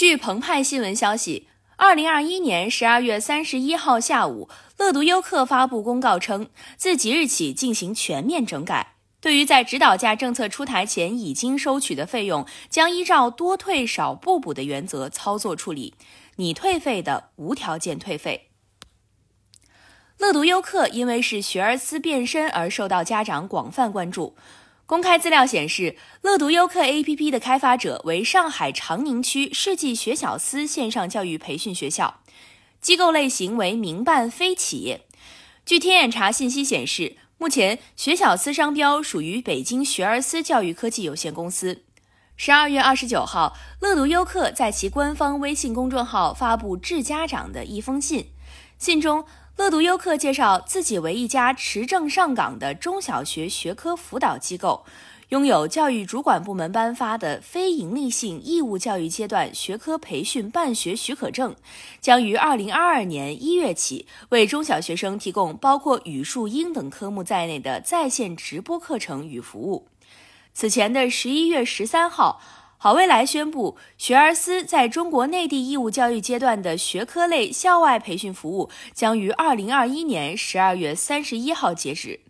据澎湃新闻消息，二零二一年十二月三十一号下午，乐读优客发布公告称，自即日起进行全面整改。对于在指导价政策出台前已经收取的费用，将依照多退少不补的原则操作处理，你退费的无条件退费。乐读优客因为是学而思变身而受到家长广泛关注。公开资料显示，乐读优客 APP 的开发者为上海长宁区世纪学小思线上教育培训学校，机构类型为民办非企业。据天眼查信息显示，目前学小思商标属于北京学而思教育科技有限公司。十二月二十九号，乐读优客在其官方微信公众号发布致家长的一封信，信中。乐读优客介绍自己为一家持证上岗的中小学学科辅导机构，拥有教育主管部门颁发的非营利性义务教育阶段学科培训办学许可证，将于二零二二年一月起为中小学生提供包括语数英等科目在内的在线直播课程与服务。此前的十一月十三号。好未来宣布，学而思在中国内地义务教育阶段的学科类校外培训服务将于二零二一年十二月三十一号截止。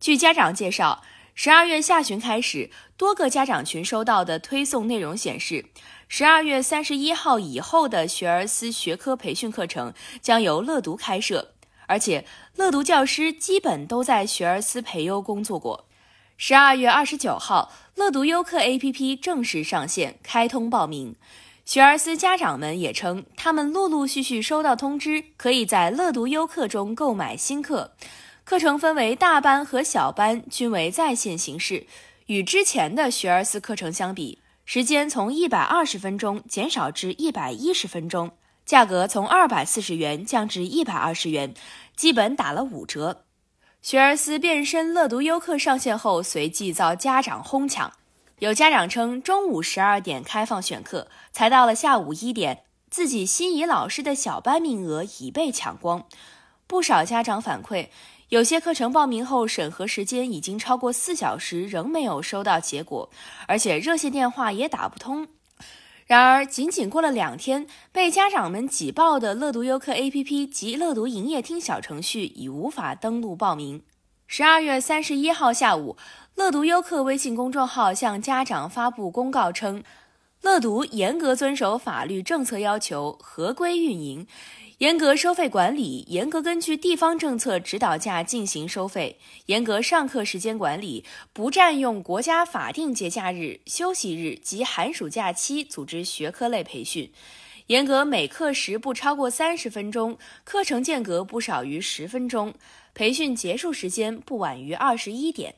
据家长介绍，十二月下旬开始，多个家长群收到的推送内容显示，十二月三十一号以后的学而思学科培训课程将由乐读开设，而且乐读教师基本都在学而思培优工作过。十二月二十九号，乐读优课 APP 正式上线，开通报名。学而思家长们也称，他们陆陆续续收到通知，可以在乐读优课中购买新课。课程分为大班和小班，均为在线形式。与之前的学而思课程相比，时间从一百二十分钟减少至一百一十分钟，价格从二百四十元降至一百二十元，基本打了五折。学而思变身乐读优课上线后，随即遭家长哄抢。有家长称，中午十二点开放选课，才到了下午一点，自己心仪老师的小班名额已被抢光。不少家长反馈，有些课程报名后审核时间已经超过四小时，仍没有收到结果，而且热线电话也打不通。然而，仅仅过了两天，被家长们挤爆的乐读优课 APP 及乐读营业厅小程序已无法登录报名。十二月三十一号下午，乐读优客微信公众号向家长发布公告称，乐读严格遵守法律政策要求，合规运营。严格收费管理，严格根据地方政策指导价进行收费；严格上课时间管理，不占用国家法定节假日、休息日及寒暑假期组织学科类培训；严格每课时不超过三十分钟，课程间隔不少于十分钟，培训结束时间不晚于二十一点。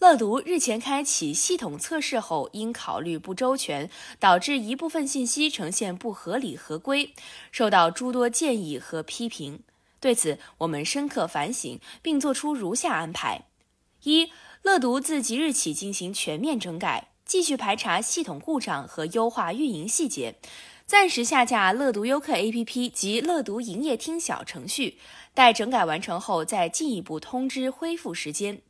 乐读日前开启系统测试后，因考虑不周全，导致一部分信息呈现不合理合规，受到诸多建议和批评。对此，我们深刻反省，并作出如下安排：一、乐读自即日起进行全面整改，继续排查系统故障和优化运营细节，暂时下架乐读优客 APP 及乐读营业厅小程序，待整改完成后再进一步通知恢复时间。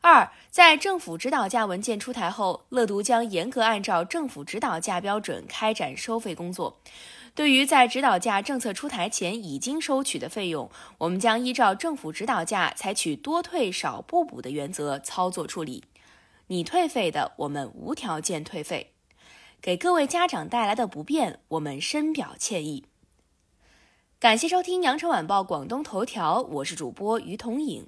二，在政府指导价文件出台后，乐读将严格按照政府指导价标准开展收费工作。对于在指导价政策出台前已经收取的费用，我们将依照政府指导价，采取多退少不补的原则操作处理。你退费的，我们无条件退费。给各位家长带来的不便，我们深表歉意。感谢收听羊城晚报广东头条，我是主播于彤颖。